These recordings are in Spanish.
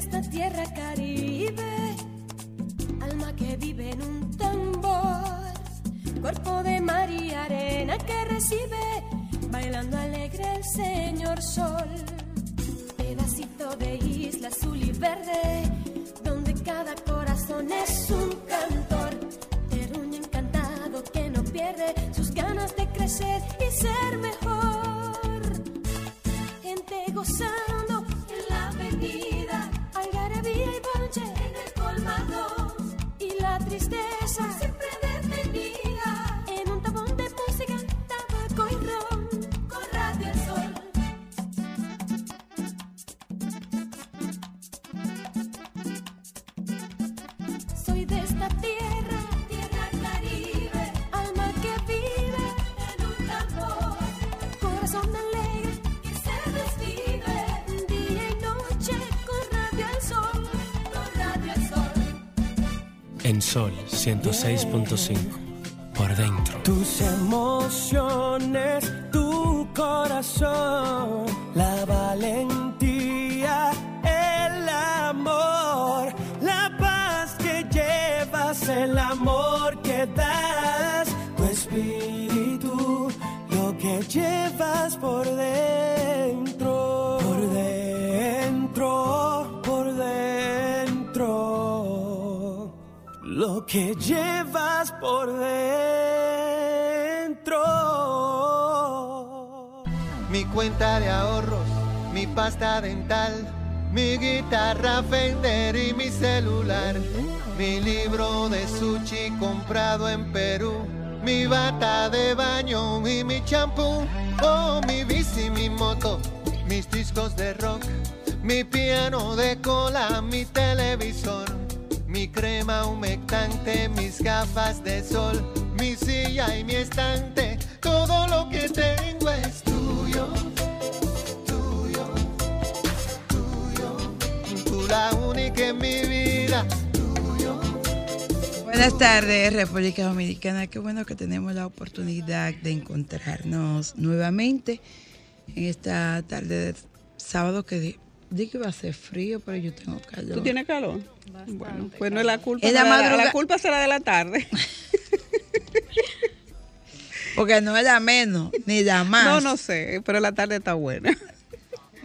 esta tierra caribe, alma que vive en un tambor, cuerpo de mar y arena que recibe, bailando alegre el señor sol, pedacito de isla azul y verde, donde cada corazón es un cantor, terruño encantado que no pierde sus ganas de crecer y ser mejor, 106.5. Por dentro. Tus emociones, tu corazón, la valentía, el amor, la paz que llevas, el amor que das, tu espíritu, lo que llevas por dentro, que llevas por dentro. Mi cuenta de ahorros, mi pasta dental, mi guitarra Fender y mi celular, mi libro de sushi comprado en Perú, mi bata de baño y mi champú, oh mi bici, mi moto, mis discos de rock, mi piano de cola, mi televisor. Mi crema humectante, mis gafas de sol, mi silla y mi estante, todo lo que tengo es tuyo, tuyo, tuyo. Tú la única en mi vida, tuyo. Buenas tardes, República Dominicana. Qué bueno que tenemos la oportunidad de encontrarnos nuevamente en esta tarde de sábado que di- di que iba a ser frío, pero yo tengo calor. ¿Tú tienes calor? Bueno, pues no es la culpa. En la de la, la culpa será de la tarde. Porque no era menos, ni la más. No, no sé, pero la tarde está buena.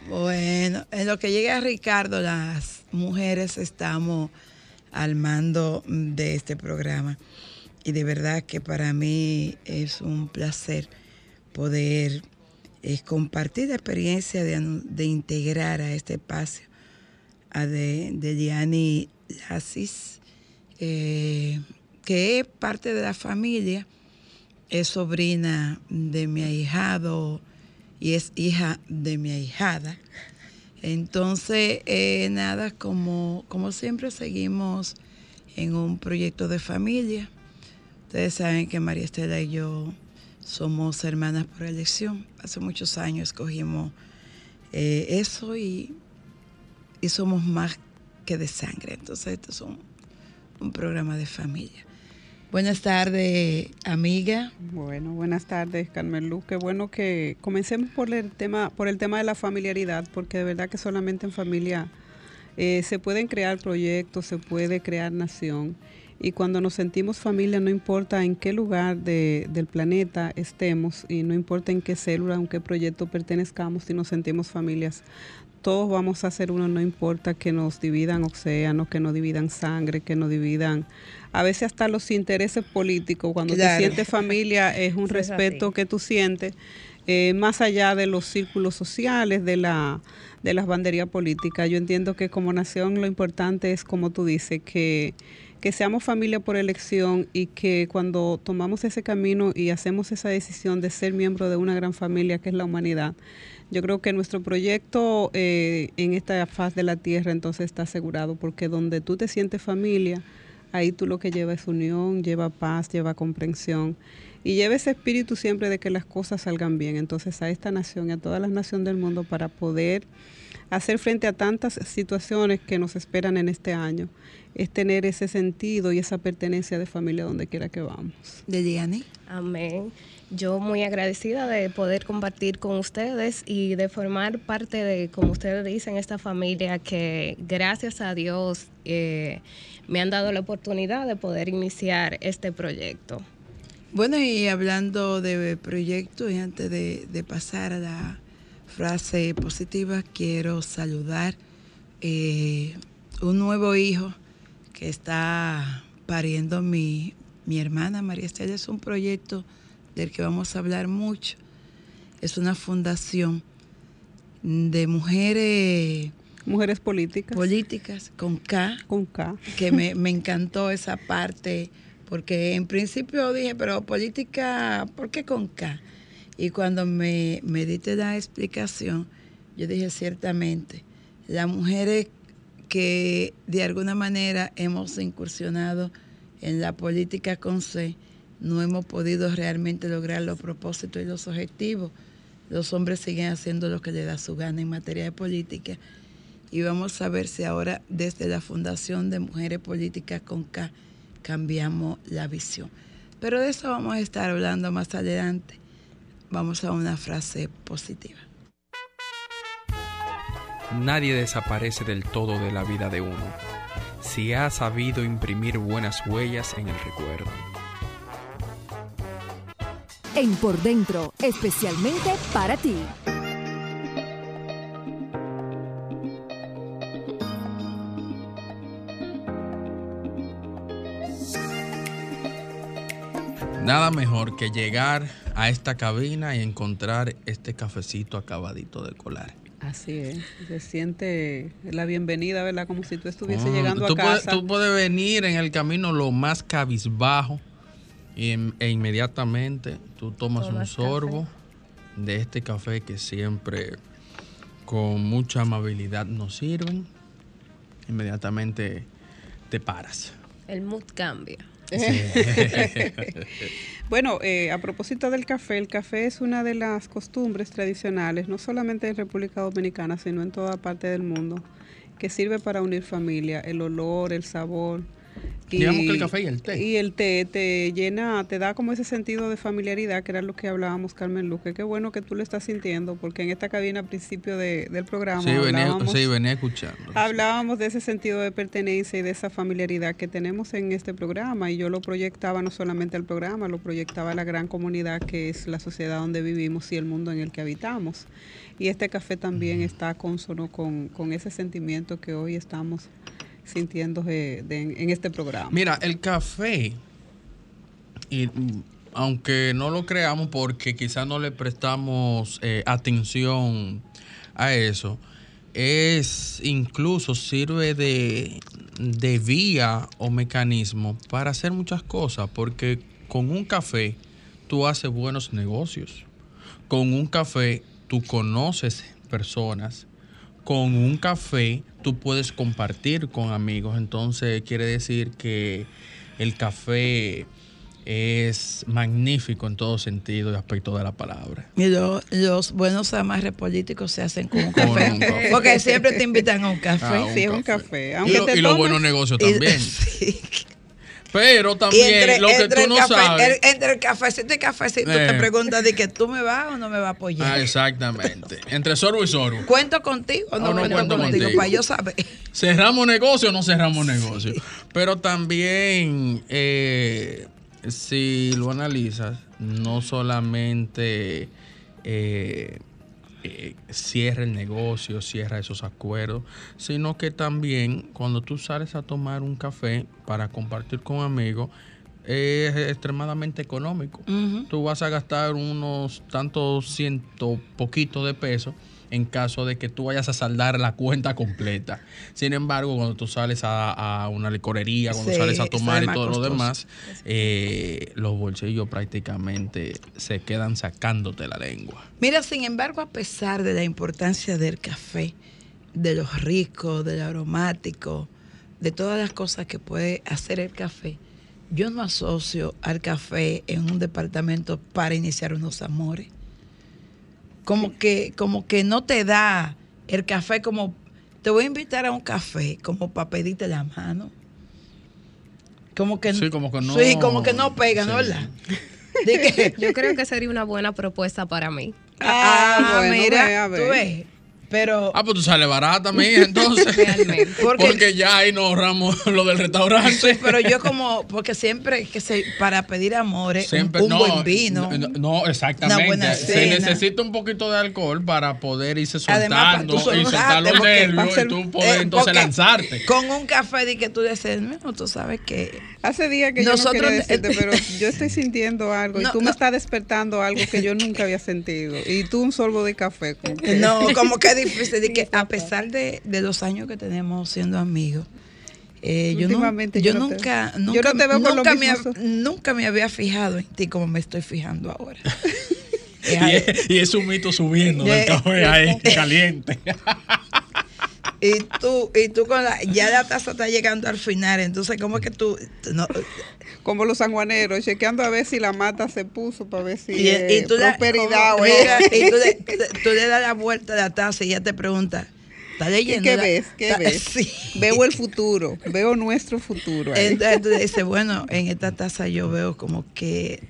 Bueno, en lo que llega Ricardo, las mujeres estamos al mando de este programa. Y de verdad que para mí es un placer poder eh, compartir la experiencia de, de integrar a este espacio a de, de Diani Lassis, eh, que es parte de la familia, es sobrina de mi ahijado y es hija de mi ahijada. Entonces, eh, nada, como, como siempre seguimos en un proyecto de familia. Ustedes saben que María Estela y yo somos hermanas por elección. Hace muchos años escogimos eh, eso y, somos más que de sangre. Entonces, esto es un, un programa de familia. Buenas tardes, amiga. Bueno, buenas tardes, Carmen Luz. Qué bueno que comencemos por el tema, por el tema de la familiaridad, porque de verdad que solamente en familia eh, se pueden crear proyectos, se puede crear nación. Y cuando nos sentimos familia, no importa en qué lugar de- del planeta estemos y no importa en qué célula, en qué proyecto pertenezcamos, si nos sentimos familias, todos vamos a ser uno, no importa que nos dividan océanos, que nos dividan sangre, que nos dividan a veces hasta los intereses políticos. Cuando Claro. te sientes familia es un Eso respeto que tú sientes eh, más allá de los círculos sociales, de la de las banderías políticas. Yo entiendo que como nación lo importante es, como tú dices, que, que seamos familia por elección y que cuando tomamos ese camino y hacemos esa decisión de ser miembro de una gran familia que es la humanidad, yo creo que nuestro proyecto eh, en esta faz de la tierra entonces está asegurado, porque donde tú te sientes familia, ahí tú lo que lleva es unión, lleva paz, lleva comprensión y lleva ese espíritu siempre de que las cosas salgan bien. Entonces a esta nación y a todas las naciones del mundo para poder hacer frente a tantas situaciones que nos esperan en este año es tener ese sentido y esa pertenencia de familia donde quiera que vamos. De Diani. Amén. Yo muy agradecida de poder compartir con ustedes y de formar parte de, como ustedes dicen, esta familia que gracias a Dios eh, me han dado la oportunidad de poder iniciar este proyecto. Bueno, y hablando de proyecto y antes de, de pasar a la frase positiva, quiero saludar eh, un nuevo hijo que está pariendo mi, mi hermana María Estela. Es un proyecto del que vamos a hablar mucho. Es una fundación de mujeres Mujeres políticas. políticas con K, Con K. que me, me encantó esa parte, porque en principio dije, pero política, ¿por qué con K? Y cuando me, me diste la explicación, yo dije, ciertamente, las mujeres que de alguna manera hemos incursionado en la política con C, no hemos podido realmente lograr los propósitos y los objetivos. Los hombres siguen haciendo lo que les da su gana en materia de política. Y vamos a ver si ahora desde la Fundación de Mujeres Políticas con K cambiamos la visión. Pero de eso vamos a estar hablando más adelante. Vamos a una frase positiva. Nadie desaparece del todo de la vida de uno, si ha sabido imprimir buenas huellas en el recuerdo. En Por Dentro, especialmente para ti. Nada mejor que llegar a esta cabina y encontrar este cafecito acabadito de colar. Así es. Se siente la bienvenida, ¿verdad? Como si tú estuviese Mm, llegando tú a puedes- casa. tú puedes venir en el camino lo más cabizbajo y e inmediatamente tú tomas un sorbo de este café que siempre con mucha amabilidad nos sirven. Inmediatamente te paras. El mood cambia. Bueno, eh, a propósito del café, el café es una de las costumbres tradicionales, no solamente en República Dominicana, sino en toda parte del mundo, que sirve para unir familia, el olor, el sabor. Digamos que el café y el té. Y el té te llena, te da como ese sentido de familiaridad, que era lo que hablábamos, Carmen Luque. Qué bueno que tú lo estás sintiendo, porque en esta cabina al principio de- del programa Sí, venía, hablábamos- sí, venía escuchando. Hablábamos de ese sentido de pertenencia y de esa familiaridad que tenemos en este programa y yo lo proyectaba no solamente al programa, lo proyectaba a la gran comunidad que es la sociedad donde vivimos y el mundo en el que habitamos. Y este café también está consono con, con ese sentimiento que hoy estamos sintiendo de- en este programa. Mira, el café, y, aunque no lo creamos porque quizás no le prestamos eh, atención a eso, es incluso sirve de, de vía o mecanismo para hacer muchas cosas, porque con un café tú haces buenos negocios, con un café tú conoces personas, con un café tú puedes compartir con amigos. Entonces quiere decir que el café es magnífico en todo sentido y aspecto de la palabra. Y lo- los buenos amarres políticos se hacen con un Con café. un café. Porque siempre te invitan a un café. Ah, sí, es un café. café. Y, Aunque lo- te y los tomes- buenos negocios Y- también. sí. Pero también entre, lo que entre tú no café- sabes. el- entre el cafecito y cafecito Eh. te preguntas de que tú me vas o no me vas a apoyar. Ah, exactamente. Entre sorbo y sorbo. ¿Cuento contigo o no, O no cuento, cuento contigo? contigo. Para yo saber. ¿Cerramos negocio o no cerramos negocio? Pero también, eh, si lo analizas, no solamente eh, eh, cierra el negocio, cierra esos acuerdos, sino que también cuando tú sales a tomar un café para compartir con amigos, es extremadamente económico. Tú vas a gastar unos tantos ciento poquitos de pesos en caso de que tú vayas a saldar la cuenta completa. Sin embargo, cuando tú sales a, a una licorería, cuando Sí, sales a tomar y todo lo demás, eh, los bolsillos prácticamente se quedan sacándote la lengua. Mira, sin embargo, a pesar de la importancia del café, de lo rico, del aromático, de todas las cosas que puede hacer el café, yo no asocio al café en un departamento para iniciar unos amores. Como que, como que no te da el café como, te voy a invitar a un café como para pedirte la mano. Como que Sí, como que no- Sí, como que no pega, ¿no? Sí. ¿Verdad? De que- Yo creo que sería una buena propuesta para mí. ah, bueno, mira, ve, a ver. tú ves. Pero Ah, pues tú sales barata, mija, entonces. Realmente. Porque- Porque, ya ahí nos ahorramos lo del restaurante. pero yo como, porque siempre que se, para pedir amores, un- Siempre, un, no, buen vino. No, no, exactamente. Una buena Se cena. necesita un poquito de alcohol para poder irse Además, soltando tú y soltar los nervios y tú poder Eh, entonces lanzarte. Con un café de que tú dices, no, tú sabes que Hace días que Nosotros- yo no decirte, pero yo estoy sintiendo algo No, y tú me estás despertando algo que yo nunca había sentido. Y tú un sorbo de café. Como que- No, como que es difícil. De que a pesar de, de los años que tenemos siendo amigos, eh, yo, no- yo yo te- nunca, yo nunca, no te veo nunca, me, nunca me había fijado en ti como me estoy fijando ahora. Y es, y es un mito subiendo del café ahí, caliente. Y tú, y tú con la, ya la taza está llegando al final, entonces como que tú, no, Como los sanjuaneros, chequeando a ver si la mata se puso para ver si y, es y tú, le, prosperidad o mira, es- y tú, le, tú le das la vuelta a la taza y ella te pregunta, ¿estás ¿Y leyendo? qué la- ves? ¿Qué ta- ves? Sí. Veo el futuro, veo nuestro futuro. ahí. Entonces tú dices, bueno, en esta taza yo veo como que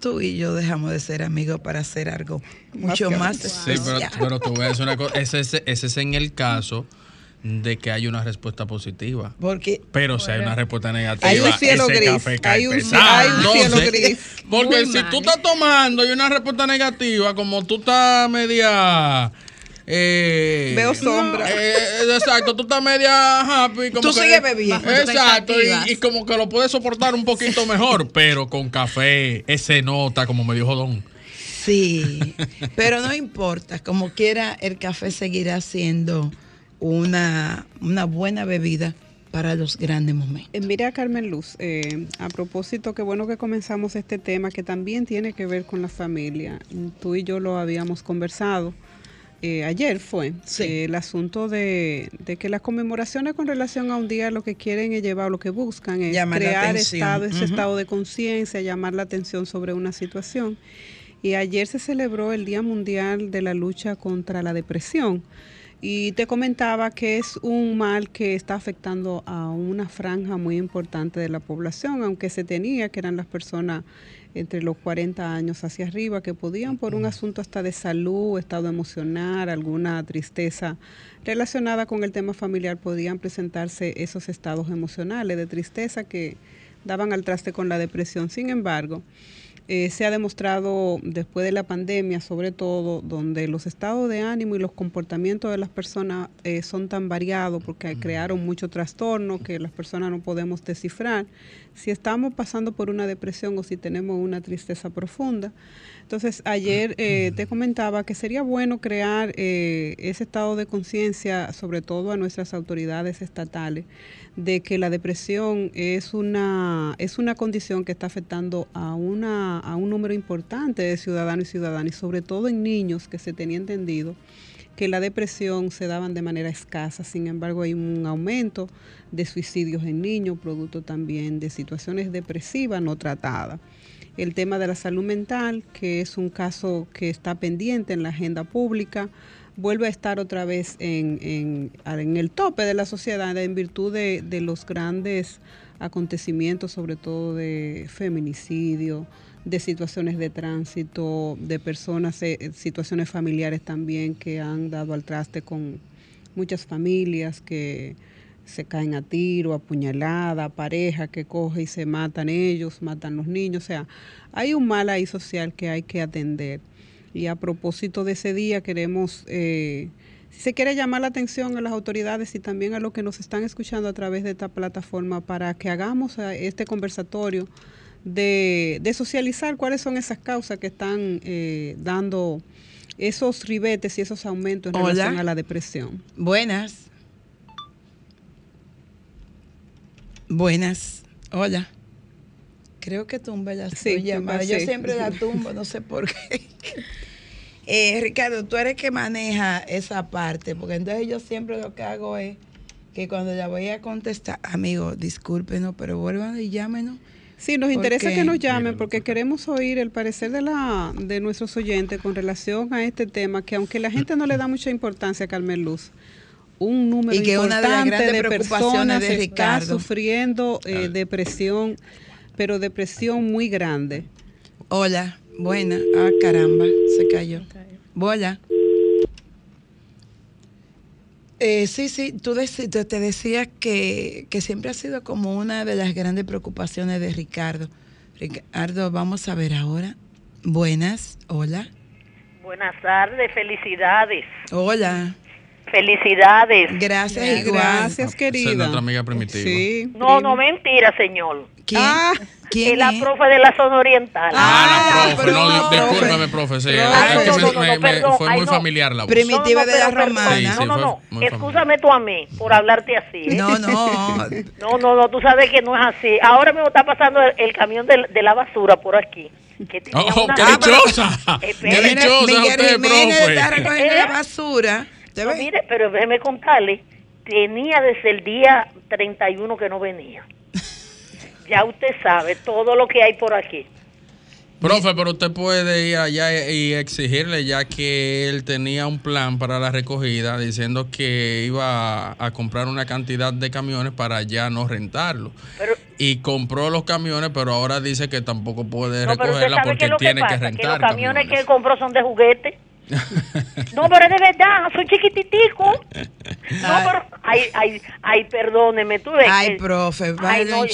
tú y yo dejamos de ser amigos para hacer algo mucho que- más Sí, pero, pero a decir una cosa. Ese, es- ese es en el caso de que hay una respuesta positiva. Porque Pero si hay una respuesta negativa, Hay un cielo ese gris, café cae hay un- pesado. hay un cielo Entonces, gris. Porque Muy si mal. tú estás tomando y una respuesta negativa, como tú estás media... eh, Veo sombra. eh, exacto, tú estás media happy. Como Tú sigues bebiendo. Exacto, y, y como que lo puedes soportar un poquito mejor, pero con café, ese nota como medio jodón. sí, pero no importa, como quiera el café seguirá siendo una, una buena bebida para los grandes momentos. Eh, Mira, Carmen Luz, eh, a propósito, qué bueno que comenzamos este tema que también tiene que ver con la familia. Tú y yo lo habíamos conversado. eh, ayer fue Sí. eh, el asunto de, de que las conmemoraciones con relación a un día lo que quieren es llevar, lo que buscan es Llamar crear estado, ese estado de conciencia, llamar la atención sobre una situación. Y ayer se celebró el Día Mundial de la Lucha contra la Depresión. Y te comentaba que es un mal que está afectando a una franja muy importante de la población, aunque se tenía que eran las personas entre los 40 años hacia arriba que podían por un asunto hasta de salud, estado emocional, alguna tristeza relacionada con el tema familiar, podían presentarse esos estados emocionales de tristeza que daban al traste con la depresión. Sin embargo, eh, se ha demostrado después de la pandemia, sobre todo, donde los estados de ánimo y los comportamientos de las personas eh, son tan variados porque crearon mucho trastorno que las personas no podemos descifrar. Si estamos pasando por una depresión o si tenemos una tristeza profunda. Entonces, ayer eh, te comentaba que sería bueno crear ese estado de conciencia, sobre todo a nuestras autoridades estatales, de que la depresión es una, es una condición que está afectando a, una, a un número importante de ciudadanos y ciudadanas, y sobre todo en niños, que se tenía entendido que la depresión se daban de manera escasa, sin embargo hay un aumento de suicidios en niños, producto también de situaciones depresivas no tratadas. El tema de la salud mental, que es un caso que está pendiente en la agenda pública, vuelve a estar otra vez en, en- en el tope de la sociedad en virtud de, de los grandes acontecimientos, sobre todo de feminicidio, de situaciones de tránsito, de personas, eh, situaciones familiares también que han dado al traste con muchas familias que se caen a tiro, apuñalada, pareja que coge y se matan ellos, matan los niños. O sea, hay un mal ahí social que hay que atender. Y a propósito de ese día queremos, eh, si se quiere llamar la atención a las autoridades y también a los que nos están escuchando a través de esta plataforma para que hagamos eh, este conversatorio de, de socializar cuáles son esas causas que están eh, dando esos ribetes y esos aumentos en Hola. relación a la depresión. Buenas. Buenas. Hola. Creo que tumba la Sí, llamada. tumba, Yo sí. siempre la tumbo, no sé por qué. Eh, Ricardo, tú eres que maneja esa parte, porque entonces yo siempre lo que hago es que cuando la voy a contestar, amigo, discúlpenos, pero vuelvan y llámenos. Sí, nos ¿Por interesa qué? que nos llamen porque queremos oír el parecer de la de nuestros oyentes con relación a este tema que aunque la gente no le da mucha importancia a Carmen Luz, un número Y que una de las importante de preocupaciones personas de está sufriendo eh, depresión, pero depresión muy grande. Hola, buena. Ah, caramba, se cayó. Hola. Eh, sí, sí, tú te decías que, que siempre ha sido como una de las grandes preocupaciones de Ricardo. Ricardo, vamos a ver ahora. Buenas, hola. Buenas tardes, felicidades. Hola. Felicidades. Gracias. Gracias, Esa es querida. nuestra amiga primitiva. Sí. No, no, mentira, señor. ¿Quién? Ah, ¿Quién Es la es? profe de la zona oriental. Ah, la profe, pero- no, discúlpame, profe. Sí, Ah, es que no, me- no, no, me- no, me- perdón, fue muy no. familiar la voz. Primi- Primitiva de la romana. Sí, sí, no, no, no. Excúsame tú a mí por hablarte así. ¿eh? No, no. No, no, no, tú sabes que no es así. Ahora me está pasando el, el camión de, de la basura por aquí. Que tenía Oh, una- qué dichosa. Qué dichosa Miguel usted, Jiménez está profe. recogiendo la basura. ¿Te No, ves? mire, pero déjeme contarle, tenía desde el día 31 que no venía. Ya usted sabe todo lo que hay por aquí. Profe, pero usted puede ir allá y exigirle, ya que él tenía un plan para la recogida, diciendo que iba a, comprar una cantidad de camiones para ya no rentarlo. Pero, Y compró los camiones, pero ahora dice que tampoco puede no, recogerla porque que lo que tiene que, pasa, que rentar los camiones que él camiones. compró son de juguete. No, pero es de verdad, son chiquititicos. No, pero, ay, ay, ay, perdóneme, tú ves. Ay, profe, Ay, no,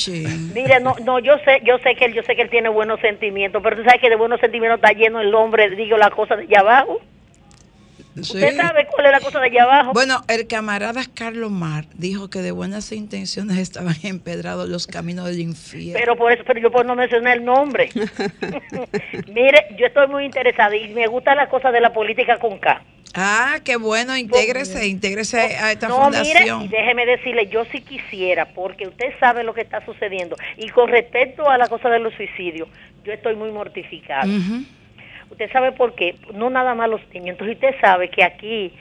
mire, no, no, yo sé, yo sé que él, yo sé que él tiene buenos sentimientos, pero tú sabes que de buenos sentimientos está lleno el hombre, digo, la cosa de allá abajo. Sí. ¿Usted sabe cuál es la cosa de allá abajo? Bueno, el camarada Carlos Mar dijo que de buenas intenciones estaban empedrados los caminos del infierno. Pero por eso, pero yo por no mencionar el nombre. Mire, yo estoy muy interesada y me gusta la cosa de la política con K. ah, qué bueno, intégrese, intégrese a esta no, mire, y fundación. déjeme decirle, yo sí quisiera, porque usted sabe lo que está sucediendo. Y con respecto a la cosa de los suicidios, yo estoy muy mortificada. Ujú. Usted sabe por qué, no nada más los niños. Entonces usted sabe que aquí,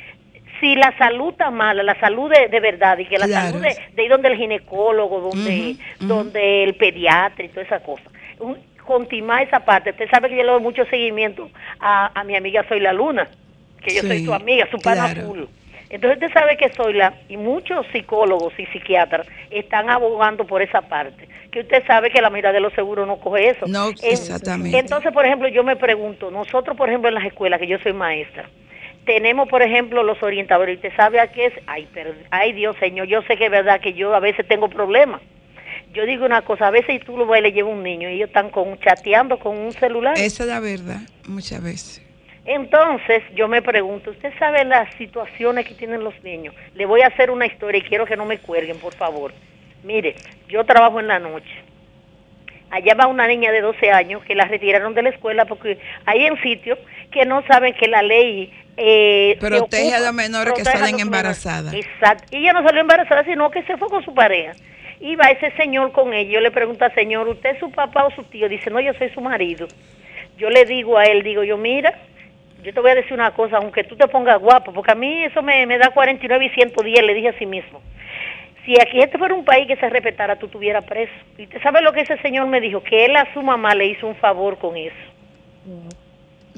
si la salud está mala, la salud de, de verdad, y que la Claro. salud de, de ir donde el ginecólogo, donde, donde el pediatra y toda esa cosa. Un, continuar esa parte. Usted sabe que yo le doy mucho seguimiento a, a mi amiga Soy la Luna, que yo soy su amiga, su pana claro. full. Entonces usted sabe que soy la y muchos psicólogos y psiquiatras están abogando por esa parte. Que usted sabe que la mitad de los seguros no coge eso. No, En- exactamente. Entonces, por ejemplo, yo me pregunto, nosotros, por ejemplo, en las escuelas, que yo soy maestra, tenemos, por ejemplo, los orientadores. ¿Y usted sabe a qué es? Ay, pero, ay, Dios, Señor, yo sé que es verdad que yo a veces tengo problemas. Yo digo una cosa, a veces tú lo vas y le llevas un niño y ellos están con, chateando con un celular. Esa es la verdad, muchas veces. Entonces, yo me pregunto, ¿usted sabe las situaciones que tienen los niños? Le voy a hacer una historia y quiero que no me cuelguen, por favor. Mire, yo trabajo en la noche. Allá va una niña de 12 años que la retiraron de la escuela porque hay en sitios que no saben que la ley... Eh, Protege ocupa- a las menores que salen embarazadas. Exacto. Y ella no salió embarazada, sino que se fue con su pareja. Y va ese señor con ella. Yo le pregunto al señor, ¿usted es su papá o su tío? Dice, no, yo soy su marido. Yo le digo a él, digo yo, mira, yo te voy a decir una cosa, aunque tú te pongas guapo, porque a mí eso me, me da 49 y 110, le dije a sí mismo. Si aquí este fuera un país que se respetara, tú estuvieras preso. Y usted sabe lo que ese señor me dijo, que él a su mamá le hizo un favor con eso.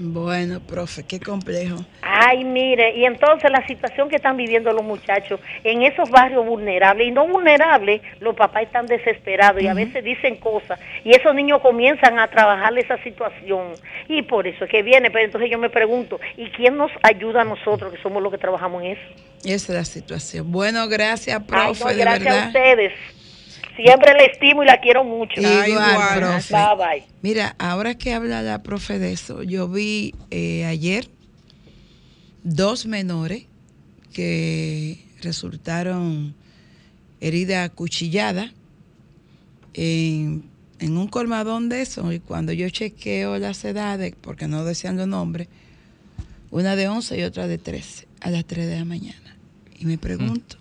Bueno, profe, qué complejo. Ay, mire, y entonces la situación que están viviendo los muchachos en esos barrios vulnerables, y no vulnerables, los papás están desesperados y a veces dicen cosas, y esos niños comienzan a trabajar esa situación, y por eso es que viene, pero entonces yo me pregunto, ¿y quién nos ayuda a nosotros que somos los que trabajamos en eso? Esa es la situación. Bueno, gracias, Ay, profe, de gracias a verdad. ustedes. Siempre la estimo y la quiero mucho. Igual, profe. Bye, bye. Mira, ahora que habla la profe de eso, yo vi eh, ayer dos menores que resultaron heridas cuchilladas en, en un colmadón de eso. Y cuando yo chequeo las edades, porque no decían los nombres, una de 11 y otra de 13, a las 3 de la mañana. Y me pregunto,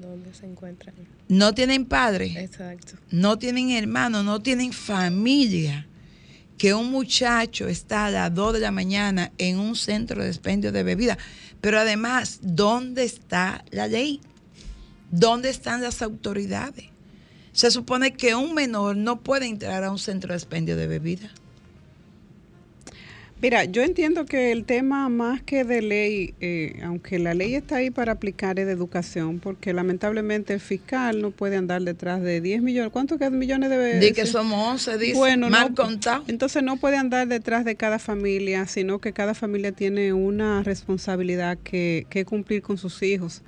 ¿Dónde se encuentran? ¿no tienen padre? Exacto. no tienen hermanos, no tienen familia, que un muchacho está a las 2 de la mañana en un centro de expendio de bebida. Pero además, ¿dónde está la ley? ¿Dónde están las autoridades? Se supone que un menor no puede entrar a un centro de expendio de bebida. Mira, yo entiendo que el tema más que de ley, eh, aunque la ley está ahí para aplicar, es de educación, porque lamentablemente el fiscal no puede andar detrás de 10 millones. ¿Cuántos millones debe Di que somos 11, dice. Bueno, mal no, contado. Entonces no puede andar detrás de cada familia, sino que cada familia tiene una responsabilidad que, que cumplir con sus hijos.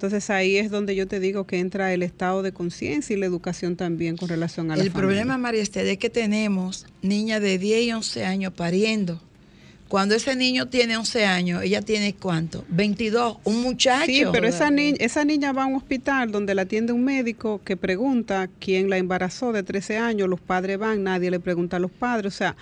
Entonces ahí es donde yo te digo que entra el estado de conciencia y la educación también con relación a la El familia. problema, María Esther, es que tenemos niñas de 10 y 11 años pariendo. Cuando ese niño tiene 11 años, ella tiene cuánto? 22, un muchacho. Sí, pero esa niña, esa niña va a un hospital donde la atiende un médico que pregunta quién la embarazó de 13 años, los padres van, nadie le pregunta a los padres, o sea,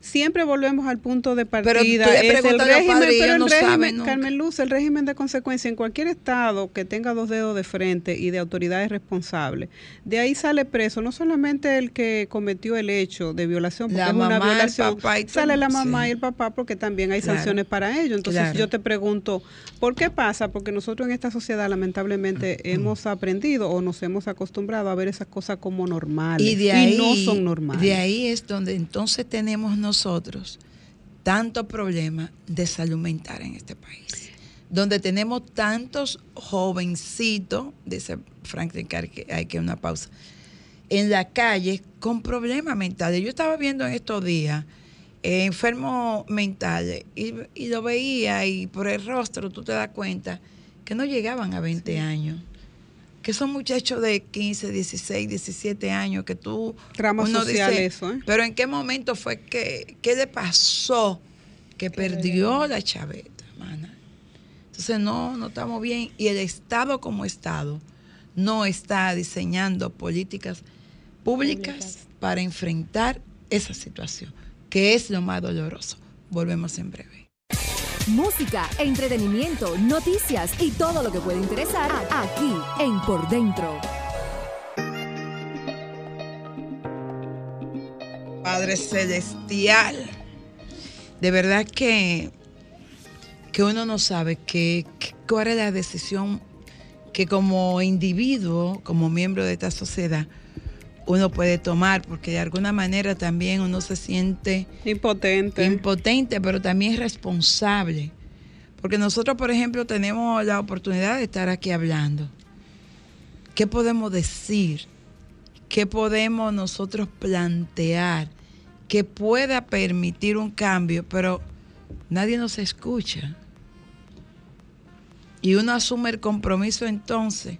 siempre volvemos al punto de Pero partida. le es el régimen, padres y pero el no régimen. Carmen Luz, el régimen de consecuencia en cualquier estado que tenga dos dedos de frente y de autoridades responsables, de ahí sale preso no solamente el que cometió el hecho de violación, porque La es una mamá, violación, papá y todo, sale la mamá sí. y el papá porque también hay Claro. sanciones para ello. Entonces Claro. yo te pregunto, ¿por qué pasa? Porque nosotros en esta sociedad lamentablemente hemos aprendido o nos hemos acostumbrado a ver esas cosas como normales y de ahí, no son normales. De ahí es donde entonces tenemos nosotros tanto problema de salud mental en este país. Donde tenemos tantos jovencitos, dice Franklin que hay que una pausa, en la calle con problemas mentales. Yo estaba viendo en estos días eh, enfermos mentales y, y lo veía y por el rostro tú te das cuenta que no llegaban a 20 años. Que son muchachos de 15, 16, 17 años que tú... Trama social dice, eso, ¿eh? Pero ¿en qué momento fue que... ¿Qué le pasó? Que perdió la chaveta, mana. Entonces no, no estamos bien. Y el Estado como Estado no está diseñando políticas públicas para enfrentar esa situación, que es lo más doloroso. Volvemos en breve. Música, entretenimiento, noticias y todo lo que puede interesar aquí en Por Dentro. Padre Celestial, de verdad que, que uno no sabe que, cuál es la decisión que como individuo, como miembro de esta sociedad, uno puede tomar, porque de alguna manera también uno se siente impotente, impotente, pero también responsable. Porque nosotros, por ejemplo, tenemos la oportunidad de estar aquí hablando. ¿Qué podemos decir? ¿Qué podemos nosotros plantear que pueda permitir un cambio? Pero nadie nos escucha. Y uno asume el compromiso entonces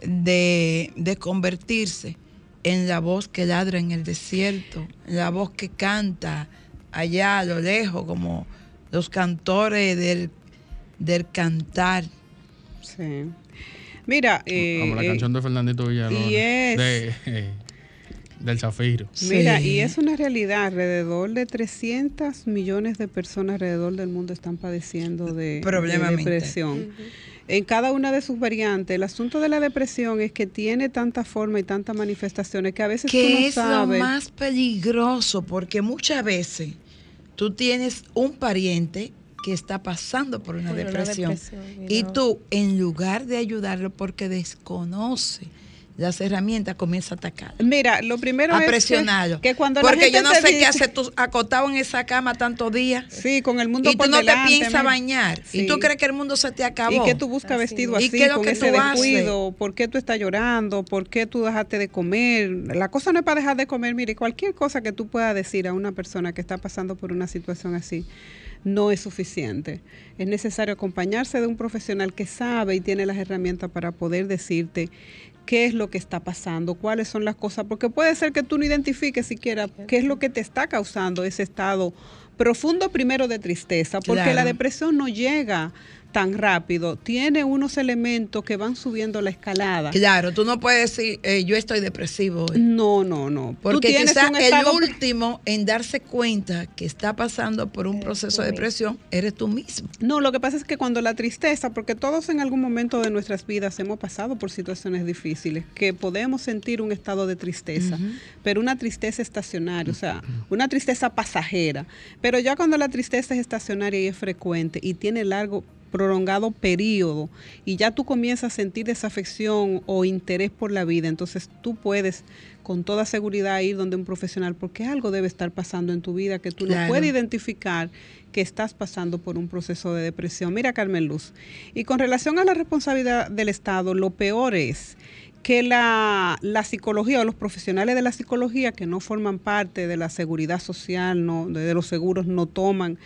de, de convertirse en la voz que ladra en el desierto, en la voz que canta allá a lo lejos, como los cantores del, del cantar. Sí. Mira, eh, Como la eh, canción de Fernandito Villalobos. de, eh, del Zafiro. Mira, y es una realidad, alrededor de 300 millones de personas alrededor del mundo están padeciendo de, Problema de mental. depresión. En cada una de sus variantes, el asunto de la depresión es que tiene tanta forma y tantas manifestaciones que a veces tú que no es sabes. lo más peligroso porque muchas veces tú tienes un pariente que está pasando por una Por una depresión, depresión, y y no. tú en lugar de ayudarlo porque desconoce las herramientas comienza a atacar Mira, lo primero a es que- presionarlo que, cuando la porque gente yo no sé qué hace tú acotado en esa cama tantos días Sí, con el mundo y tú por no delante, te piensas bañar y tú crees que el mundo se te acabó ¿Y qué tú buscas vestido ¿Y así, qué es lo con que ese tú haces? descuido? ¿Por qué tú estás llorando? ¿Por qué tú dejaste de comer? La cosa no es para dejar de comer. Mire, cualquier cosa que tú puedas decir a una persona que está pasando por una situación así no es suficiente. Es necesario acompañarse de un profesional que sabe y tiene las herramientas para poder decirte qué es lo que está pasando, cuáles son las cosas, porque puede ser que tú no identifiques siquiera qué es lo que te está causando ese estado profundo primero de tristeza, porque Claro. la depresión no llega tan rápido, tiene unos elementos que van subiendo la escalada. claro tú no puedes decir eh, yo estoy depresivo hoy. No, no, no. Porque tú tienes quizás un el estado último en darse cuenta que está pasando por un proceso de depresión eres tú mismo. No, lo que pasa es que cuando la tristeza, porque todos en algún momento de nuestras vidas hemos pasado por situaciones difíciles, que podemos sentir un estado de tristeza, pero una tristeza estacionaria, o sea, una tristeza pasajera. Pero ya cuando la tristeza es estacionaria y es frecuente y tiene largo prolongado periodo y ya tú comienzas a sentir desafección o interés por la vida, entonces tú puedes con toda seguridad ir donde un profesional porque algo debe estar pasando en tu vida que tú no puedes identificar que estás pasando por un proceso de depresión. Mira, Carmen Luz, y con relación a la responsabilidad del Estado, lo peor es que la, la psicología o los profesionales de la psicología que no forman parte de la seguridad social, no, de, de los seguros, no toman.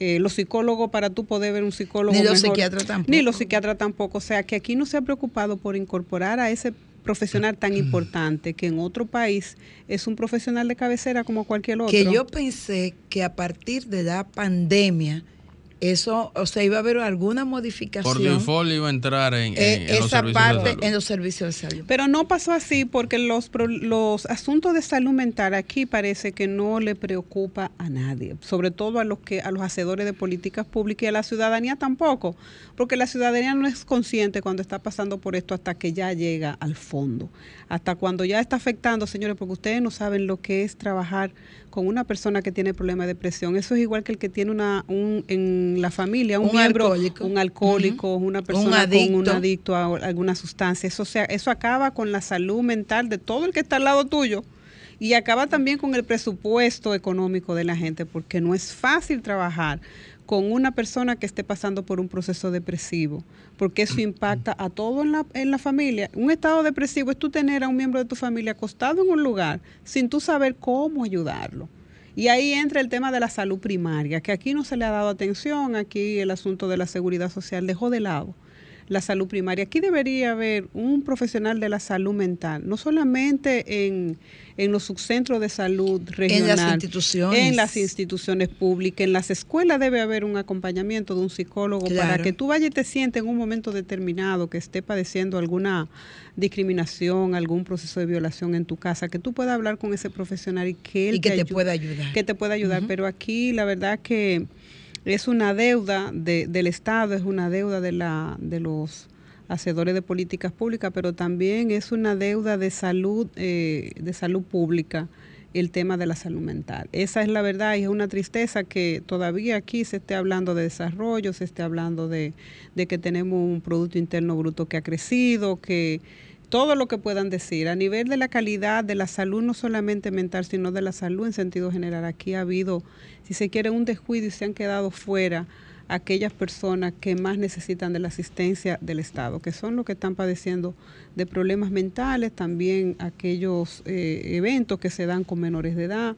Eh, los psicólogos, para tú poder ver un psicólogo. Ni los mejor- psiquiatras tampoco. Ni los psiquiatras tampoco. O sea, que aquí no se ha preocupado por incorporar a ese profesional tan importante que en otro país es un profesional de cabecera como cualquier otro. Que yo pensé que a partir de la pandemia, eso, o sea, iba a haber alguna modificación. Por default iba a entrar en, eh, en- en los esa de parte salud. en los servicios de salud. Pero no pasó así porque los, pro- los asuntos de salud mental aquí parece que no le preocupa a nadie, sobre todo a los que a los hacedores de políticas públicas y a la ciudadanía tampoco, porque la ciudadanía no es consciente cuando está pasando por esto hasta que ya llega al fondo, hasta cuando ya está afectando, señores, porque ustedes no saben lo que es trabajar con una persona que tiene problemas de depresión. Eso es igual que el que tiene una un, en la familia un, Un miembro, alcohólico. un alcohólico, una persona con un adicto. adicto a alguna sustancia. Eso, sea, eso acaba con la salud mental de todo el que está al lado tuyo y acaba también con el presupuesto económico de la gente, porque no es fácil trabajar con una persona que esté pasando por un proceso depresivo, porque eso impacta a todo en la, en la familia. Un estado depresivo es tú tener a un miembro de tu familia acostado en un lugar sin tú saber cómo ayudarlo. Y ahí entra el tema de la salud primaria, que aquí no se le ha dado atención, aquí el asunto de la seguridad social dejó de lado la salud primaria. Aquí debería haber un profesional de la salud mental, no solamente en, en los subcentros de salud regional, instituciones. en las instituciones públicas, en las escuelas debe haber un acompañamiento de un psicólogo para que tú vayas y te sientes en un momento determinado que esté padeciendo alguna discriminación, algún proceso de violación en tu casa, que tú puedas hablar con ese profesional y que él Y que te ayude- pueda ayudar. que te pueda ayudar. Pero aquí la verdad que es una deuda de- del Estado, es una deuda de, la, de los hacedores de políticas públicas, pero también es una deuda de salud, eh, de salud pública el tema de la salud mental. Esa es la verdad y es una tristeza que todavía aquí se esté hablando de desarrollo, se esté hablando de, de que tenemos un Producto Interno Bruto que ha crecido, que todo lo que puedan decir a nivel de la calidad de la salud, no solamente mental, sino de la salud en sentido general. Aquí ha habido, si se quiere, un descuido y se han quedado fuera aquellas personas que más necesitan de la asistencia del Estado, que son los que están padeciendo de problemas mentales, también aquellos eh, eventos que se dan con menores de edad,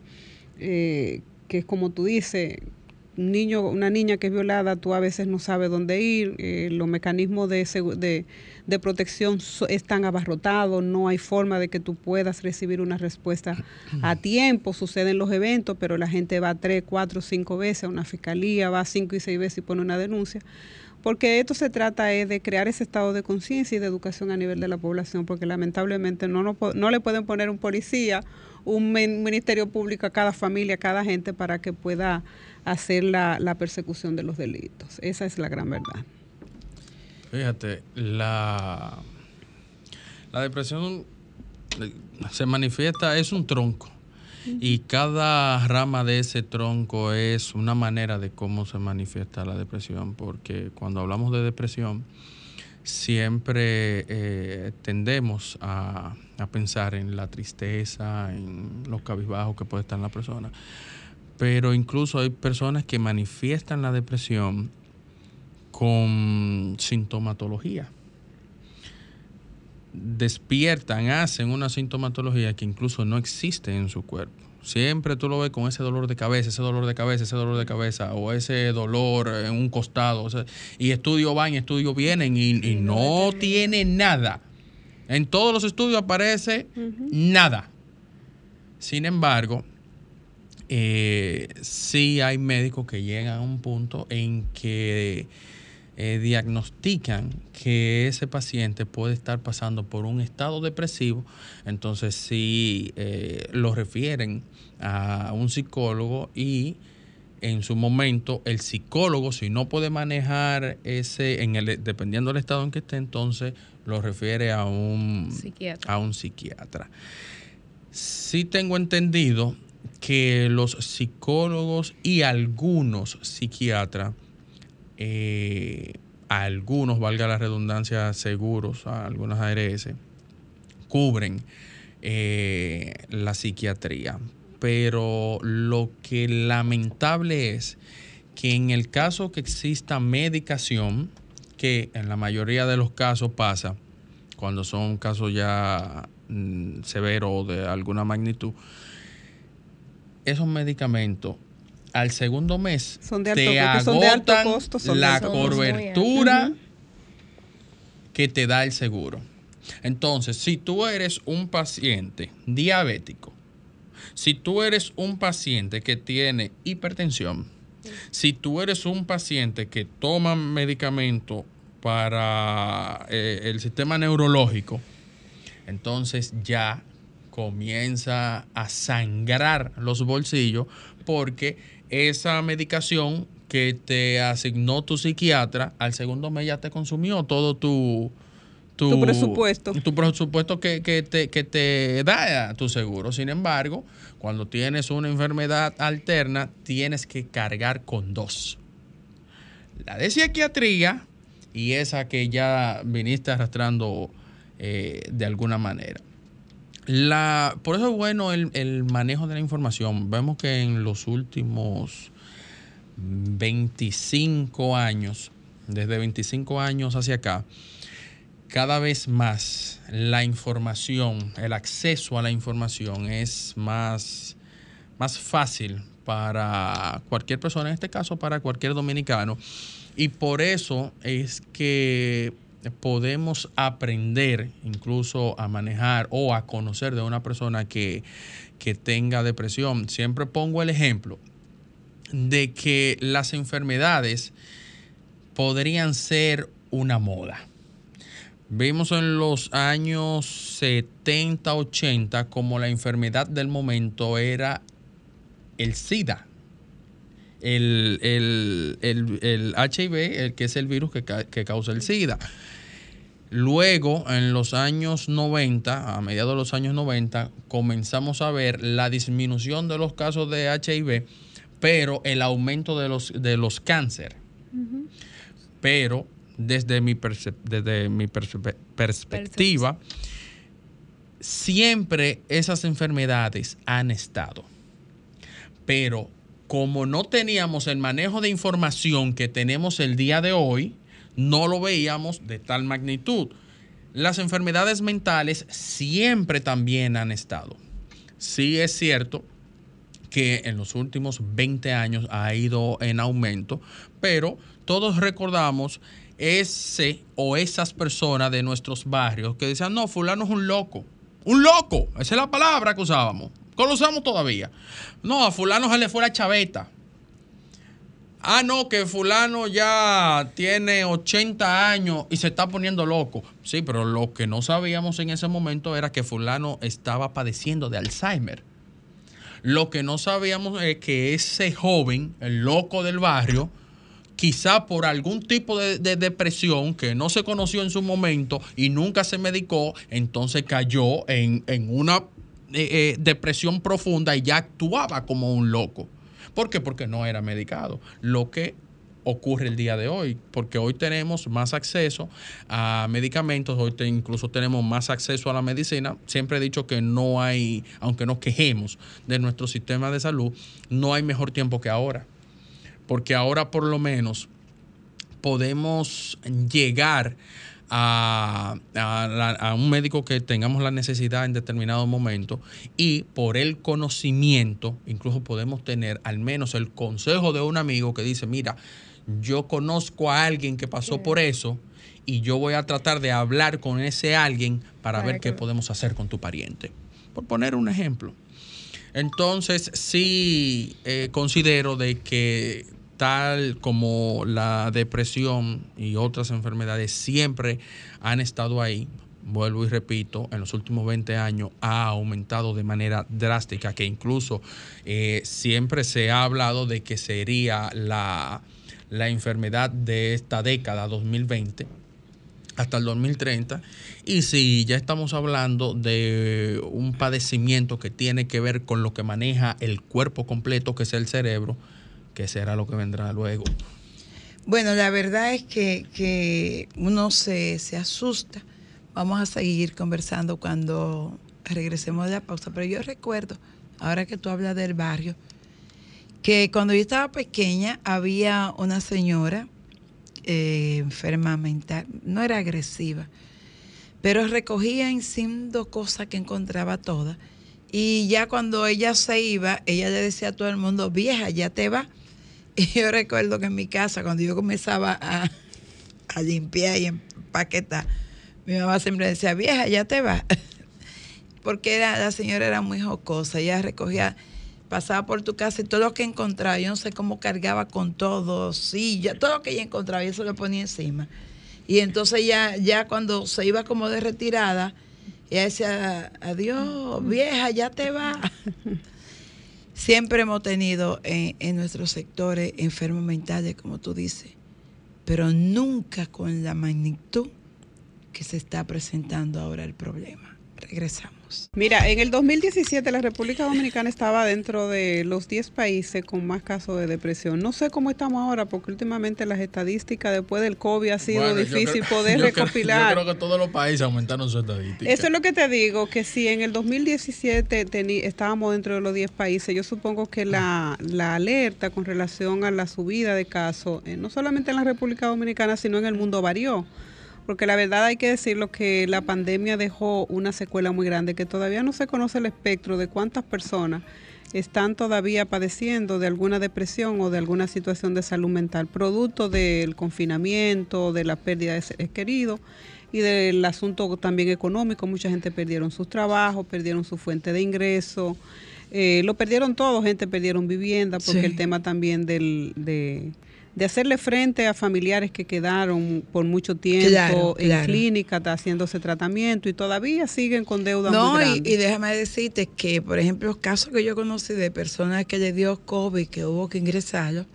eh, que como tú dices, niño, una niña que es violada, tú a veces no sabes dónde ir, eh, los mecanismos de, de, de protección so- están abarrotados, no hay forma de que tú puedas recibir una respuesta a tiempo, suceden los eventos, pero la gente va tres, cuatro, cinco veces a una fiscalía, va cinco y seis veces y pone una denuncia. Porque esto se trata es de crear ese estado de conciencia y de educación a nivel de la población, porque lamentablemente no, no, no le pueden poner un policía, un min- ministerio público a cada familia, a cada gente para que pueda hacer la, la persecución de los delitos. Esa es la gran verdad. Fíjate, la, la depresión eh, se manifiesta, es un tronco. Y cada rama de ese tronco es una manera de cómo se manifiesta la depresión, porque cuando hablamos de depresión, siempre eh, tendemos a, a pensar en la tristeza, en los cabizbajos que puede estar en la persona. Pero incluso hay personas que manifiestan la depresión con sintomatología. Despiertan, hacen una sintomatología que incluso no existe en su cuerpo. Siempre tú lo ves con ese dolor de cabeza, ese dolor de cabeza, ese dolor de cabeza, o ese dolor en un costado. o sea, y estudios van y estudios vienen y, y no tiene nada. En todos los estudios aparece nada. Sin embargo, eh, sí hay médicos que llegan a un punto en que eh, diagnostican que ese paciente puede estar pasando por un estado depresivo, entonces sí eh, lo refieren a un psicólogo y en su momento el psicólogo, si no puede manejar ese, en el, dependiendo del estado en que esté, entonces lo refiere a un Psiquiatra. A un psiquiatra. Sí tengo entendido que los psicólogos y algunos psiquiatras eh, algunos, valga la redundancia, seguros, algunas ARS, cubren eh, la psiquiatría. Pero lo que lamentable es que en el caso que exista medicación, que en la mayoría de los casos pasa, cuando son casos ya mm, severos o de alguna magnitud, esos medicamentos al segundo mes Son de alto- te porque son de alto agotan costo, son la de- cobertura que te da el seguro. Entonces, si tú eres un paciente diabético, si tú eres un paciente que tiene hipertensión, si tú eres un paciente que toma medicamento para eh, el sistema neurológico, entonces ya comienza a sangrar los bolsillos porque esa medicación que te asignó tu psiquiatra al segundo mes ya te consumió todo tu, Tu presupuesto. Tu presupuesto que, que te, que te da tu seguro. Sin embargo, cuando tienes una enfermedad alterna, tienes que cargar con dos. La de psiquiatría y esa que ya viniste arrastrando eh, de alguna manera. La, por eso es bueno el, el manejo de la información. Vemos que en los últimos 25 años, desde 25 años hacia acá, cada vez más la información, el acceso a la información es más, más fácil para cualquier persona, en este caso para cualquier dominicano. Y por eso es que podemos aprender incluso a manejar o a conocer de una persona que, que tenga depresión. Siempre pongo el ejemplo de que las enfermedades podrían ser una moda. Vimos en los años 70, 80 como la enfermedad del momento era el SIDA, el, el, el, el HIV, el que es el virus que, ca- que causa el SIDA. Luego, en los años 90, a mediados de los años 90, comenzamos a ver la disminución de los casos de HIV, pero el aumento de los, de los cáncer. Pero desde mi, desde mi perspectiva, siempre esas enfermedades han estado. Pero como no teníamos el manejo de información que tenemos el día de hoy, no lo veíamos de tal magnitud. Las enfermedades mentales siempre también han estado. Sí es cierto que en los últimos 20 años ha ido en aumento, pero todos recordamos ese o esas personas de nuestros barrios que decían, no, fulano es un loco. Un loco, esa es la palabra que usábamos. Que lo usamos todavía. No, a fulano se le fue la chaveta. Ah, no, que fulano ya tiene 80 años y se está poniendo loco. Sí, pero lo que no sabíamos en ese momento era que fulano estaba padeciendo de Alzheimer. Lo que no sabíamos es que ese joven, el loco del barrio, quizá por algún tipo de, de depresión que no se conoció en su momento y nunca se medicó, entonces cayó en una eh, eh, depresión profunda y ya actuaba como un loco. ¿Por qué? Porque no era medicado. Lo que ocurre el día de hoy, porque hoy tenemos más acceso a medicamentos, hoy te- incluso tenemos más acceso a la medicina. Siempre he dicho que no hay, aunque nos quejemos de nuestro sistema de salud, no hay mejor tiempo que ahora, porque ahora por lo menos podemos llegar a, a la- a un médico que tengamos la necesidad en determinado momento y por el conocimiento, incluso podemos tener al menos el consejo de un amigo que dice, mira, yo conozco a alguien que pasó por eso y yo voy a tratar de hablar con ese alguien para Para ver qué podemos hacer con tu pariente. Por poner un ejemplo. Entonces, sí eh, considero de que tal como la depresión y otras enfermedades siempre han estado ahí, vuelvo y repito, en los últimos 20 años ha aumentado de manera drástica, que incluso eh, siempre se ha hablado de que sería la, la enfermedad de esta década 2020 hasta el 2030. Y si ya estamos hablando de un padecimiento que tiene que ver con lo que maneja el cuerpo completo, que es el cerebro, que será lo que vendrá luego. Bueno, la verdad es que, que uno se, se asusta. Vamos a seguir conversando cuando regresemos de la pausa, pero yo recuerdo, ahora que tú hablas del barrio, que cuando yo estaba pequeña había una señora eh, enferma mental, no era agresiva, pero recogía enciendo cosas que encontraba todas. Y ya cuando ella se iba, ella le decía a todo el mundo, vieja, ya te va. Y yo recuerdo que en mi casa, cuando yo comenzaba a, a limpiar y empaquetar, mi mamá siempre decía, vieja, ya te va. Porque era, la señora era muy jocosa, ella recogía, pasaba por tu casa y todo lo que encontraba, yo no sé cómo cargaba con todo, ya, todo lo que ella encontraba, y eso lo ponía encima. Y entonces ya, ya cuando se iba como de retirada, ella decía, adiós, vieja, ya te va. Siempre hemos tenido en, en nuestros sectores enfermos mentales, como tú dices, pero nunca con la magnitud que se está presentando ahora el problema. Regresamos. Mira, en el 2017 la República Dominicana estaba dentro de los 10 países con más casos de depresión. No sé cómo estamos ahora, porque últimamente las estadísticas después del COVID ha sido Bueno, difícil creo- poder yo creo- recopilar. yo creo que todos los países aumentaron su estadística. Eso es lo que te digo, que si en el 2017 teni- estábamos dentro de los 10 países, yo supongo que la, la alerta con relación a la subida de casos, eh, no solamente en la República Dominicana, sino en el mundo varió. Porque la verdad hay que decirlo que la pandemia dejó una secuela muy grande, que todavía no se conoce el espectro de cuántas personas están todavía padeciendo de alguna depresión o de alguna situación de salud mental, producto del confinamiento, de la pérdida de seres queridos y del asunto también económico. Mucha gente perdieron sus trabajos, perdieron su fuente de ingreso, eh, lo perdieron todo, gente perdieron vivienda, porque Sí. el tema también del, de, de hacerle frente a familiares que quedaron por mucho tiempo Claro, en claro. clínica, está haciéndose tratamiento y todavía siguen con deuda No, muy y, grande. y déjame decirte que, por ejemplo, los casos que yo conocí de personas que le dio COVID, que hubo que ingresarlo, eh,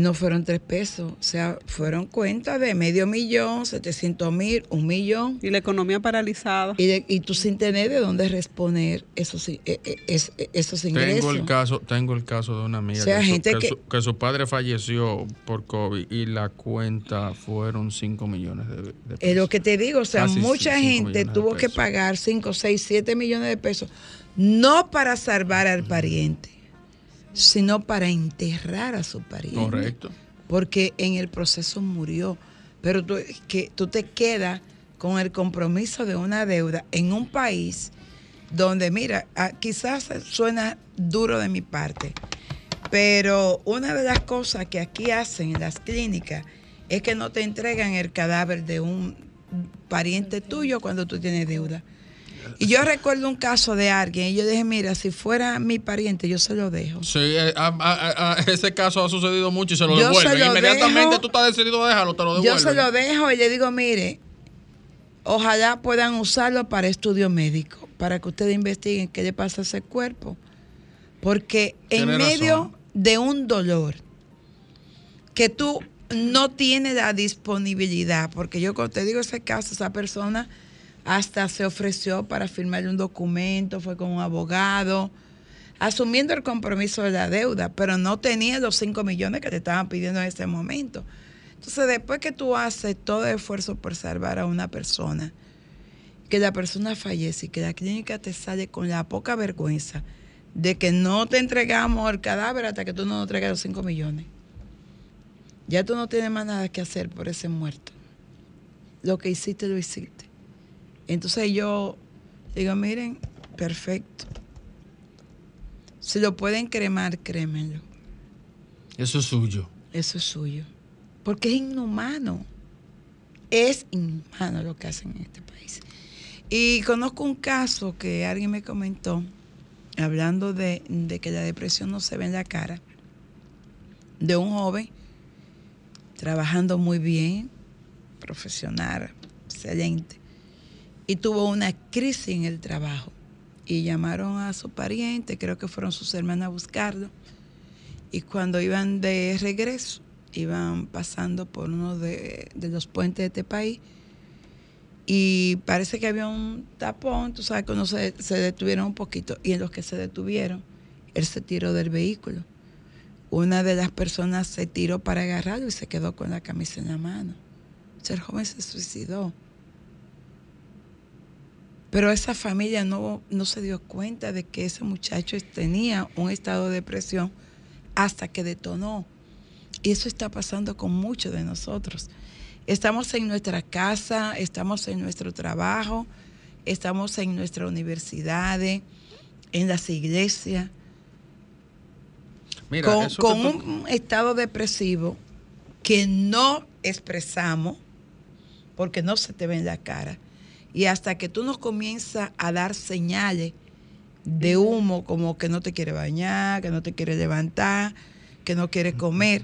no fueron tres pesos, o sea, fueron cuentas de medio millón, 700 mil, un millón. Y la economía paralizada. Y, de- y tú sin tener de dónde responder esos, eh, eh, es- eh, esos ingresos. Tengo el caso, tengo el caso de una amiga O sea, que, su- gente que que- su, que su padre falleció por COVID y la cuenta fueron 5 millones de, de pesos. Es lo que te digo, o sea, Casi mucha gente tuvo que pagar 5, 6, 7 millones de pesos, no para salvar al pariente, sino para enterrar a su pariente. Correcto. Porque en el proceso murió. Pero tú, que, tú te quedas con el compromiso de una deuda en un país donde, mira, ah, quizás suena duro de mi parte, pero una de las cosas que aquí hacen en las clínicas es que no te entregan el cadáver de un pariente tuyo cuando tú tienes deuda. Y yo recuerdo un caso de alguien y yo dije, mira, si fuera mi pariente, yo se lo dejo. Sí, eh, a- a- a- ese caso ha sucedido mucho y se lo Yo se devuelven. lo Inmediatamente dejo. tú estás decidido a dejarlo, te lo Yo devuelven. se lo dejo y le digo, mire, ojalá puedan usarlo para estudio médico, para que ustedes investiguen qué le pasa a ese cuerpo. Porque en medio razón. de un dolor que tú no tienes la disponibilidad, porque yo cuando te digo ese caso, esa persona hasta se ofreció para firmarle un documento, fue con un abogado, asumiendo el compromiso de la deuda, pero no tenía los 5 millones que te estaban pidiendo en ese momento. Entonces, después que tú haces todo el esfuerzo por salvar a una persona, que la persona fallece y que la clínica te sale con la poca vergüenza de que no te entregamos el cadáver hasta que tú no nos traigas los 5 millones. Ya tú no tienes más nada que hacer por ese muerto. Lo que hiciste, lo hiciste. Entonces yo digo, miren, perfecto. Si lo pueden cremar, crémenlo. Eso es suyo. Eso es suyo. Porque es inhumano. Es inhumano lo que hacen en este país. Y conozco un caso que alguien me comentó, hablando de, de que la depresión no se ve en la cara, de un joven trabajando muy bien, profesional, excelente, y tuvo una crisis en el trabajo. Y llamaron a su pariente, creo que fueron sus hermanas a buscarlo. Y cuando iban de regreso, iban pasando por uno de, los puentes de este país. Y parece que había un tapón, tú sabes uno se, se detuvieron un poquito. Y en los que se detuvieron, él se tiró del vehículo. una de las personas se tiró para agarrarlo y se quedó con la camisa en la mano. O sea, el joven se suicidó. Pero esa familia no, no se dio cuenta de que ese muchacho tenía un estado de depresión hasta que detonó. Y eso está pasando con muchos de nosotros. Estamos en nuestra casa, estamos en nuestro trabajo, estamos en nuestras universidades, en las iglesias, Mira, con, tú- un estado depresivo que no expresamos porque no se te ve en la cara. Y hasta que tú nos comienzas a dar señales de humo, como que no te quiere bañar, que no te quiere levantar, que no quiere comer,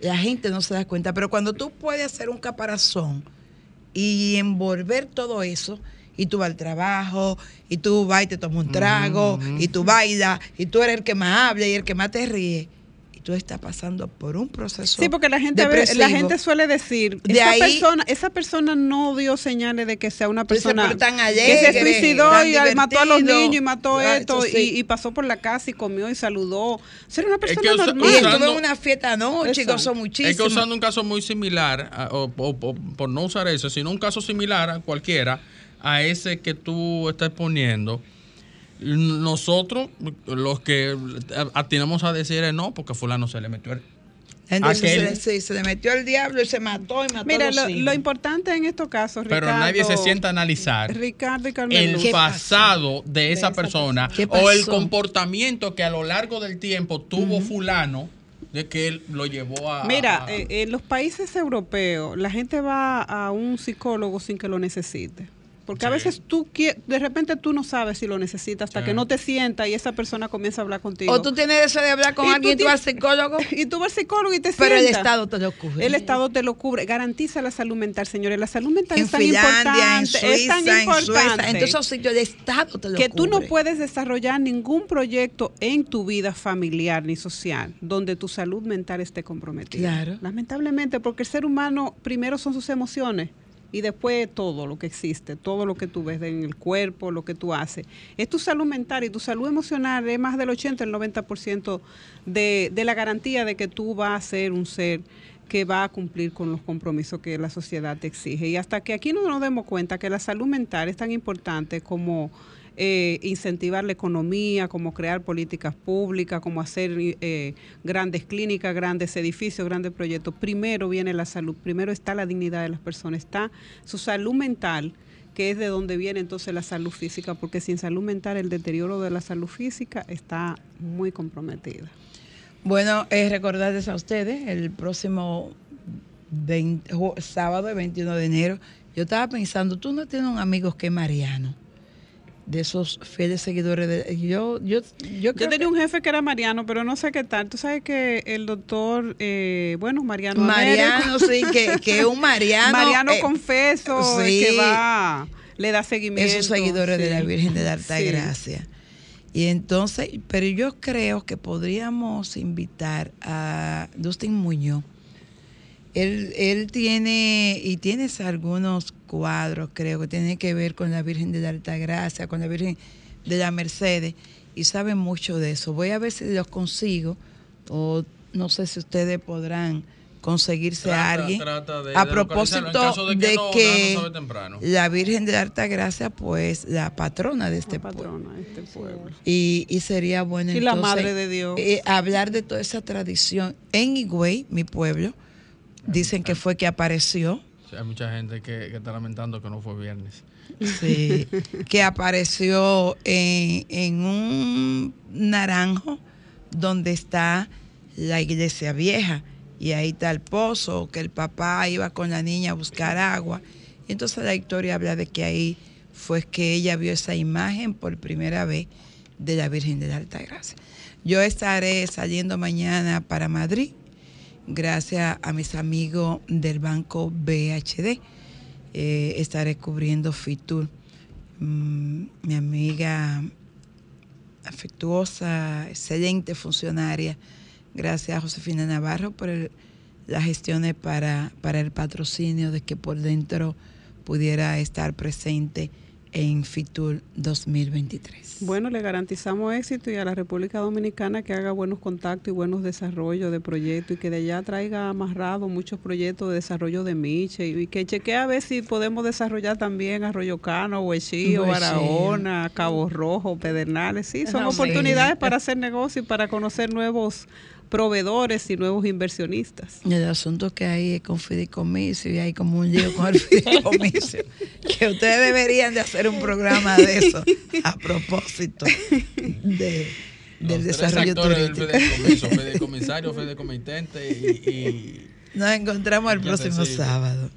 la gente no se da cuenta. Pero cuando tú puedes hacer un caparazón y envolver todo eso, y tú vas al trabajo, y tú vas y te tomas un trago, y tú bailas, y tú eres el que más habla y el que más te ríe, tú estás pasando por un proceso Sí, porque la gente, veces- la depresivo. gente suele decir, De esa, ahí- persona, esa persona no dio señales de que sea una persona pero tan que alegre, se suicidó y mató a los niños y mató Ah, esto sí. y, y pasó por la casa y comió y saludó. Ser una persona que usa- normal. Y estuve usando- en una fiesta anoche y gozó Es muchísimo. que usando un caso muy similar, a- o, o- o por no usar eso, sino un caso similar a cualquiera, a ese que tú estás poniendo, nosotros, los que atinamos a decir es no, porque fulano se le metió el... Entonces se, le- sí, se le metió el diablo y se mató y mató Mira, a los lo, hijos. lo importante en estos casos, Pero Ricardo, nadie se sienta a analizar Ricardo y Carmen el pasado de esa esa persona ¿Qué o el comportamiento que a lo largo del tiempo tuvo fulano de que él lo llevó a... Mira, a- eh, en los países europeos la gente va a un psicólogo sin que lo necesite. Porque a veces tú de repente tú no sabes si lo necesitas hasta Sí. que no te sientas y esa persona comienza a hablar contigo. O tú tienes deseo de hablar con Y tú alguien, tú vas al psicólogo, y tú vas al psicólogo y te pero el. Estado te lo cubre. El Estado te lo cubre, garantiza la salud mental, señores. La salud mental en es tan Finlandia, importante, Suiza, es tan importante en todos esos sitios el Estado te lo que tú no cubre. puedes desarrollar ningún proyecto en tu vida familiar ni social donde tu salud mental esté comprometida. Claro. Lamentablemente, porque el ser humano primero son sus emociones y después todo lo que existe, todo lo que tú ves en el cuerpo, lo que tú haces. Es tu salud mental y tu salud emocional es más del 80, el 90% de, de la garantía de que tú vas a ser un ser que va a cumplir con los compromisos que la sociedad te exige. Y hasta que aquí no nos demos cuenta que la salud mental es tan importante como eh, incentivar la economía, como crear políticas públicas, como hacer eh, grandes clínicas, grandes edificios, grandes proyectos. Primero viene la salud, primero está la dignidad de las personas, está su salud mental que es de donde viene entonces la salud física, porque sin salud mental el deterioro de la salud física está muy comprometida. Bueno, es recordarles a ustedes, el próximo 20 ju- sábado, el 21 de enero, yo estaba pensando, tú no tienes un amigo que Mariano, de esos fieles seguidores de... Yo, yo, yo, Yo creo tenía que- un jefe que era Mariano, pero no sé qué tal. Tú sabes que el doctor, eh, bueno, Mariano. Mariano, Américo- sí, que, que es un Mariano. Mariano eh, confeso, sí. que va, le da seguimiento. esos seguidores de la. Virgen de la Alta Sí. Gracia. Y entonces, pero yo creo que podríamos invitar a Dustin Muñoz. Él, él tiene, y tienes algunos cuadros, creo que tienen que ver con la Virgen de la Alta Gracia, con la Virgen de la Mercedes, y sabe mucho de eso. Voy a ver si los consigo, o no sé si ustedes podrán conseguirse a alguien. trata de- a de localizarlo. En propósito caso de que de no, que déjanos saber temprano. la Virgen de la Alta Gracia, pues la patrona de este La pueblo. patrona de este pueblo. Y, y sería bueno Y la entonces, Madre de Dios. eh, hablar de toda esa tradición. En Higüey, mi pueblo, dicen que fue que apareció, Sí, Hay mucha gente que, que está lamentando que no fue viernes. sí, que apareció en, en un naranjo donde está la iglesia vieja y ahí está el pozo, que el papá iba con la niña a buscar agua. Y entonces la historia habla de que ahí fue que ella vio esa imagen por primera vez de la Virgen de la Alta Gracia. Yo estaré saliendo mañana para Madrid, gracias a mis amigos del banco BHD. Eh, estaré cubriendo FITUR. Mm, mi amiga afectuosa, excelente funcionaria. Gracias a Josefina Navarro por las gestiones para, para el patrocinio de que por dentro pudiera estar presente en FITUR 2023. Bueno, le garantizamos éxito y a la República Dominicana que haga buenos contactos y buenos desarrollos de proyectos y que de allá traiga amarrado muchos proyectos de desarrollo de Miche y que chequee a ver si podemos desarrollar también Arroyo Cano, Huechillo, Huechillo. Barahona, Cabo Rojo, Pedernales. Sí, son sí. oportunidades para hacer negocio y para conocer nuevos proveedores y nuevos inversionistas. El asunto que hay es con fideicomiso y hay como un lío con el fideicomiso. que ustedes deberían de hacer un programa de eso a propósito de, del Los tres desarrollo del turístico. fideicomiso, fideicomisario, fideicomitente y, y Nos encontramos el ¿Qué próximo sábado.